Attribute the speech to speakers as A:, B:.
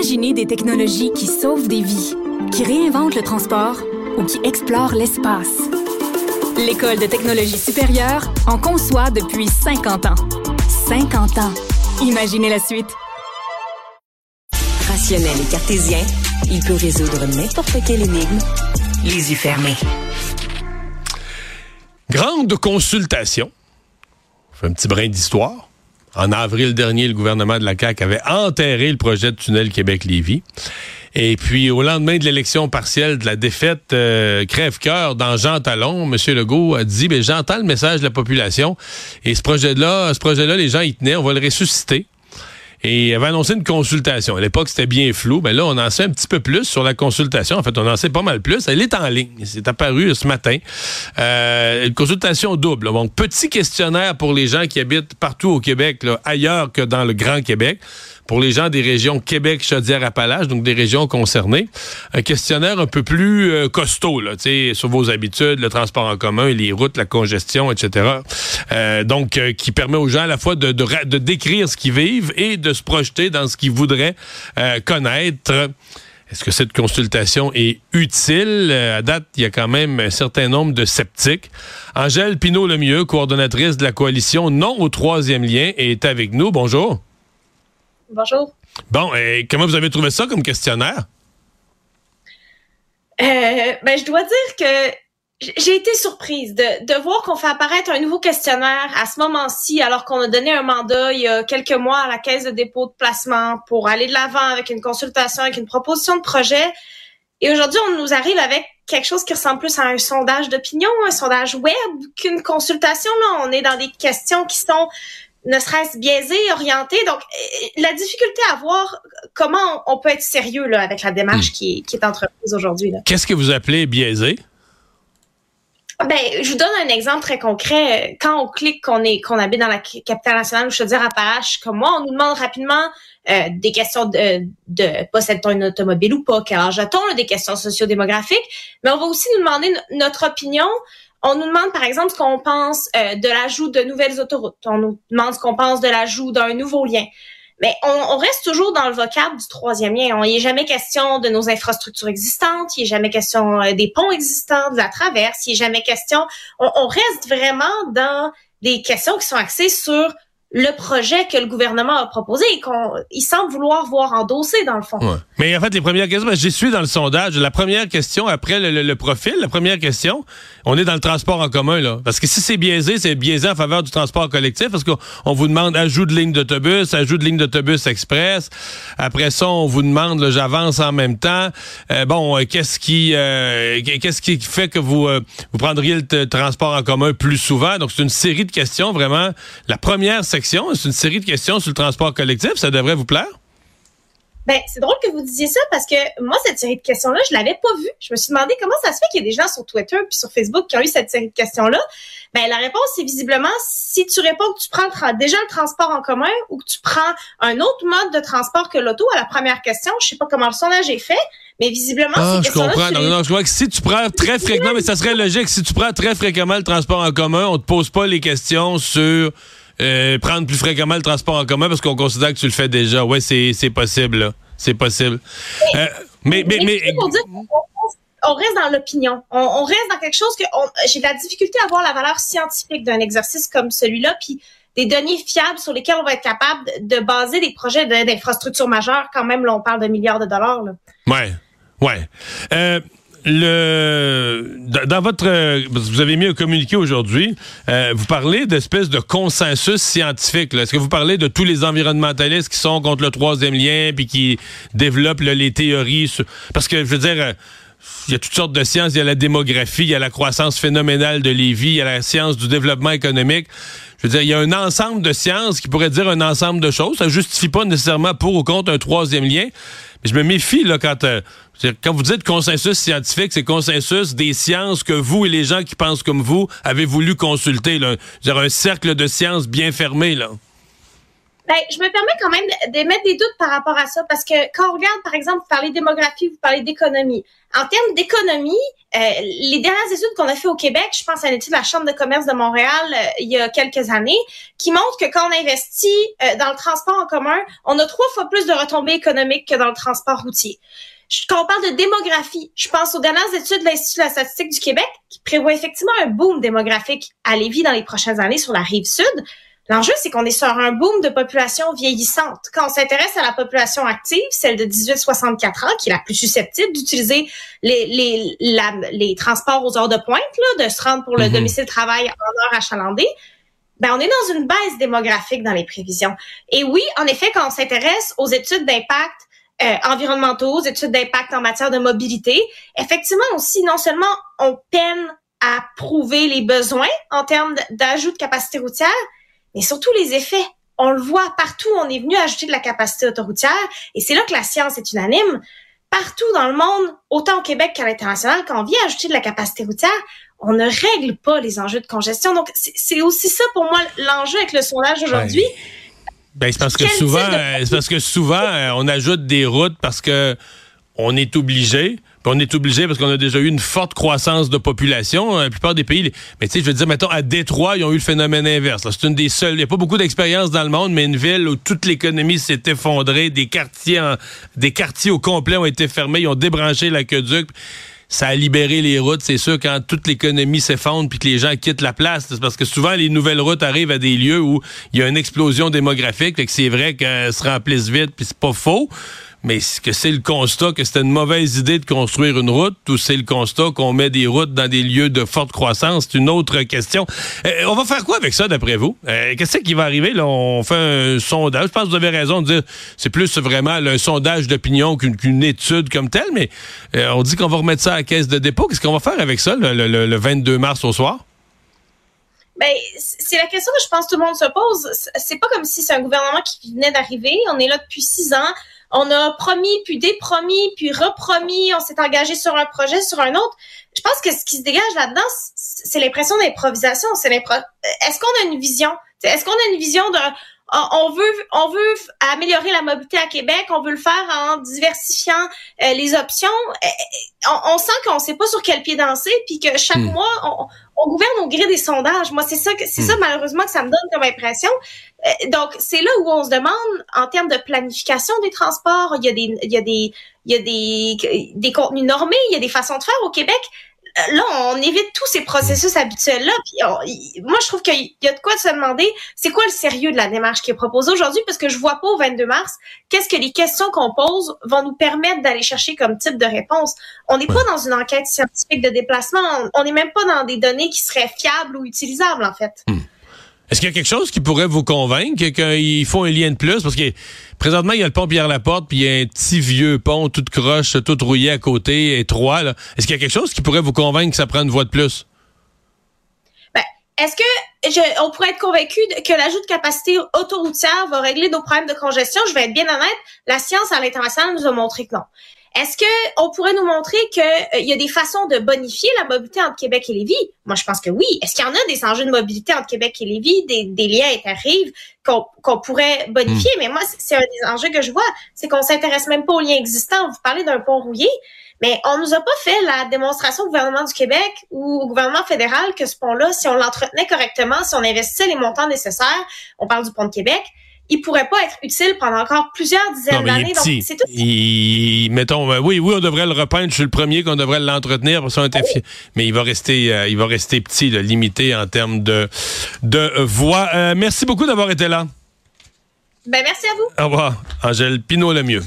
A: Imaginez des technologies qui sauvent des vies, qui réinventent le transport ou qui explorent l'espace. L'École de technologie supérieure en conçoit depuis 50 ans. 50 ans. Imaginez la suite.
B: Rationnel et cartésien, il peut résoudre n'importe quelle énigme, les yeux fermés.
C: Grande consultation. On fait un petit brin d'histoire. En avril dernier, le gouvernement de la CAQ avait enterré le projet de tunnel Québec-Lévis. Et puis, au lendemain de l'élection partielle, de la défaite euh, crève-cœur dans Jean Talon, M. Legault a dit, ben, j'entends le message de la population. Et ce projet-là, ce projet-là, les gens y tenaient, on va le ressusciter et il avait annoncé une consultation. À l'époque, c'était bien flou, mais là, on en sait un petit peu plus sur la consultation. En fait, on en sait pas mal plus. Elle est en ligne. C'est apparu ce matin. Euh, une consultation double. Donc, petit questionnaire pour les gens qui habitent partout au Québec, ailleurs que dans le Grand Québec pour les gens des régions Québec, Chaudière-Appalaches, donc des régions concernées. Un questionnaire un peu plus euh, costaud, là, sur vos habitudes, le transport en commun, les routes, la congestion, etc. Euh, donc, euh, qui permet aux gens à la fois de, de, décrire ce qu'ils vivent et de se projeter dans ce qu'ils voudraient connaître. Est-ce que cette consultation est utile? À date, il y a quand même un certain nombre de sceptiques. Angèle Pinault-Lemieux, coordonnatrice de la coalition Non au troisième lien, est avec nous. Bonjour.
D: Bonjour.
C: Bon, et comment vous avez trouvé ça comme questionnaire?
D: Euh, ben, je dois dire que j'ai été surprise de, de voir qu'on fait apparaître un nouveau questionnaire à ce moment-ci, alors qu'on a donné un mandat il y a quelques mois à la Caisse de dépôt de placement pour aller de l'avant avec une consultation, avec une proposition de projet. Et aujourd'hui, on nous arrive avec quelque chose qui ressemble plus à un sondage d'opinion, un sondage web qu'une consultation. Là, on est dans des questions qui sont ne serait-ce biaisé, orienté. Donc, euh, la difficulté à voir comment on peut être sérieux là, avec la démarche hmm. qui, est entreprise aujourd'hui.
C: Qu'est-ce que vous appelez biaisé?
D: Ben, je vous donne un exemple très concret. Quand on clique qu'on est qu'on habite dans la capitale nationale ou je veux dire Appalaches, comme moi, on nous demande rapidement euh, des questions de, de possède-t-on une automobile ou pas, quel âge a-t-on, des questions sociodémographiques, mais on va aussi nous demander notre opinion on nous demande, par exemple, ce qu'on pense euh, de l'ajout de nouvelles autoroutes. On nous demande ce qu'on pense de l'ajout d'un nouveau lien. Mais on, reste toujours dans le vocable du troisième lien. Il n'est jamais question de nos infrastructures existantes, il n'est jamais question euh, des ponts existants, de la traverse, il n'est jamais question... On, on reste vraiment dans des questions qui sont axées sur le projet que le gouvernement a proposé et qu'il semble vouloir voir endossé dans le fond.
C: Mais en fait, les premières questions, j'y suis dans le sondage. La première question, après le, profil, la première question, on est dans le transport en commun, là. Parce que si c'est biaisé, c'est biaisé en faveur du transport collectif, parce qu'on vous demande ajout de ligne d'autobus, ajout de ligne d'autobus express. Après ça, on vous demande, j'avance en même temps. Euh, bon, euh, qu'est-ce qui euh, qu'est-ce qui fait que vous, vous prendriez le transport en commun plus souvent? Donc, c'est une série de questions, vraiment. La première, c'est c'est une série de questions sur le transport collectif. Ça devrait vous plaire?
D: Ben, c'est drôle que vous disiez ça parce que moi, cette série de questions-là, je l'avais pas vue. Je me suis demandé comment ça se fait qu'il y a des gens sur Twitter puis sur Facebook qui ont eu cette série de questions-là. Ben, la réponse, c'est visiblement si tu réponds que tu prends déjà le transport en commun ou que tu prends un autre mode de transport que l'auto à la première question. Je sais pas comment le sondage est fait, mais visiblement,
C: ah, je comprends. Non, non, je crois que si tu prends très fréquemment, mais ça serait logique, si tu prends très fréquemment le transport en commun, on te pose pas les questions sur euh, prendre plus fréquemment le transport en commun parce qu'on considère que tu le fais déjà. Oui, c'est possible. C'est possible.
D: Euh, mais, mais, mais, on reste dans l'opinion. On, reste dans quelque chose que j'ai de la difficulté à voir la valeur scientifique d'un exercice comme celui-là, puis des données fiables sur lesquelles on va être capable de baser des projets d'infrastructures majeures. Quand même, là, on parle de milliards de dollars. Là.
C: Ouais, ouais. Euh, le dans votre vous avez mis un communiqué aujourd'hui, euh, vous parlez d'espèce de consensus scientifique. Est-ce que vous parlez de tous les environnementalistes qui sont contre le troisième lien puis qui développent les théories parce que je veux dire euh, il y a toutes sortes de sciences, il y a la démographie, il y a la croissance phénoménale de Lévis, il y a la science du développement économique. Je veux dire, il y a un ensemble de sciences qui pourrait dire un ensemble de choses. Ça justifie pas nécessairement pour ou contre un troisième lien. Je me méfie là quand euh, quand vous dites consensus scientifique, c'est consensus des sciences que vous et les gens qui pensent comme vous avez voulu consulter. Là. un cercle de sciences bien fermé. là.
D: Ben, je me permets quand même d'émettre des doutes par rapport à ça parce que quand on regarde, par exemple, vous parlez démographie, vous parlez d'économie. En termes d'économie, euh, les dernières études qu'on a fait au Québec, je pense à l'étude de la Chambre de commerce de Montréal euh, il y a quelques années, qui montre que quand on investit euh, dans le transport en commun, on a trois fois plus de retombées économiques que dans le transport routier. Quand on parle de démographie, je pense aux dernières études de l'Institut de la statistique du Québec qui prévoit effectivement un boom démographique à Lévis dans les prochaines années sur la rive sud. L'enjeu, c'est qu'on est sur un boom de population vieillissante. Quand on s'intéresse à la population active, celle de 18-64 ans, qui est la plus susceptible d'utiliser les, les, les transports aux heures de pointe, là, de se rendre pour le mhm. domicile travail en heure achalandée, ben, on est dans une baisse démographique dans les prévisions. Et oui, en effet, quand on s'intéresse aux études d'impact euh, environnementaux, aux études d'impact en matière de mobilité, effectivement aussi, non seulement on peine à prouver les besoins en termes d'ajout de capacité routière, mais surtout les effets. On le voit partout, on est venu ajouter de la capacité autoroutière et c'est là que la science est unanime. Partout dans le monde, autant au Québec qu'à l'international, quand on vient ajouter de la capacité routière, on ne règle pas les enjeux de congestion. Donc, c'est aussi ça pour moi l'enjeu avec le sondage aujourd'hui.
C: Ben, c'est parce que souvent, euh, c'est parce que souvent, euh, on ajoute des routes parce que on est obligé on est obligé parce qu'on a déjà eu une forte croissance de population. Hein, la plupart des pays, mais tu sais, je veux dire, mettons, à Détroit, ils ont eu le phénomène inverse. C'est une des seules. Il n'y a pas beaucoup d'expérience dans le monde, mais une ville où toute l'économie s'est effondrée, des quartiers, des quartiers au complet ont été fermés, ils ont débranché l'aqueduc ça a libéré les routes. C'est sûr, quand toute l'économie s'effondre puis que les gens quittent la place, c'est parce que souvent, les nouvelles routes arrivent à des lieux où il y a une explosion démographique. Fait que c'est vrai qu'elles se remplissent vite, puis c'est pas faux. Mais est-ce que c'est le constat que c'était une mauvaise idée de construire une route ou c'est le constat qu'on met des routes dans des lieux de forte croissance? C'est une autre question. Euh, on va faire quoi avec ça, d'après vous? Euh, qu'est-ce qui va arriver? Là, on fait un sondage. Je pense que vous avez raison de dire c'est plus vraiment un sondage d'opinion qu'une étude comme telle, mais euh, on dit qu'on va remettre ça à la caisse de dépôt. Qu'est-ce qu'on va faire avec ça le, le 22 mars au soir?
D: Ben, c'est la question que je pense que tout le monde se pose. C'est pas comme si c'est un gouvernement qui venait d'arriver. On est là depuis six ans on a promis, puis dépromis, puis repromis, on s'est engagé sur un projet, sur un autre. Je pense que ce qui se dégage là-dedans, c'est l'impression d'improvisation. C'est Est-ce qu'on a une vision? Est-ce qu'on a une vision de on veut, on veut améliorer la mobilité à Québec, on veut le faire en diversifiant euh, les options. Euh, on, sent qu'on ne sait pas sur quel pied danser, puis que chaque hmm. mois, on, on gouverne au gré des sondages. Moi, c'est ça que c'est ça hmm. malheureusement que ça me donne comme impression. Euh, donc, c'est là où on se demande en termes de planification des transports. Il y a des, il y a des, il y a des, des contenus normés. Il y a des façons de faire au Québec. Euh, là, on évite tous ces processus habituels-là. Moi, je trouve qu'il y a de quoi se demander, c'est quoi le sérieux de la démarche qui est proposée aujourd'hui, parce que je vois pas au 22 mars qu'est-ce que les questions qu'on pose vont nous permettre d'aller chercher comme type de réponse. On n'est pas dans une enquête scientifique de déplacement, on n'est même pas dans des données qui seraient fiables ou utilisables, en fait.
C: Hmm. Est-ce qu'il y a quelque chose qui pourrait vous convaincre qu'il faut un lien de plus? Parce que présentement, il y a le pont Pierre-Laporte, puis il y a un petit vieux pont, tout croche, tout rouillé à côté, étroit. Est-ce qu'il y a quelque chose qui pourrait vous convaincre que ça prend une voie de plus?
D: Ben, est-ce que on pourrait être convaincu que l'ajout de capacité autoroutière va régler nos problèmes de congestion? Je vais être bien honnête, la science à l'international nous a montré que non. Est-ce que on pourrait nous montrer qu'il euh, y a des façons de bonifier la mobilité entre Québec et Lévis? Moi, je pense que oui. Est-ce qu'il y en a des enjeux de mobilité entre Québec et Lévis, des, des liens interrives qu'on pourrait bonifier? Hmm. Mais moi, c'est un des enjeux que je vois, c'est qu'on s'intéresse même pas aux liens existants. Vous parlez d'un pont rouillé, mais on nous a pas fait la démonstration au gouvernement du Québec ou au gouvernement fédéral que ce pont-là, si on l'entretenait correctement, si on investissait les montants nécessaires, on parle du pont de Québec, il pourrait pas être utile pendant encore plusieurs dizaines d'années. Donc, c'est tout.
C: Il, mettons, euh, oui, oui, on devrait le repeindre. Je suis le premier qu'on devrait l'entretenir parce qu'on Mais il va rester, euh, il va rester petit, limité en termes de, de voix. Euh, merci beaucoup d'avoir été là.
D: Ben, merci à vous.
C: Au revoir. Angèle Pinot, le mieux.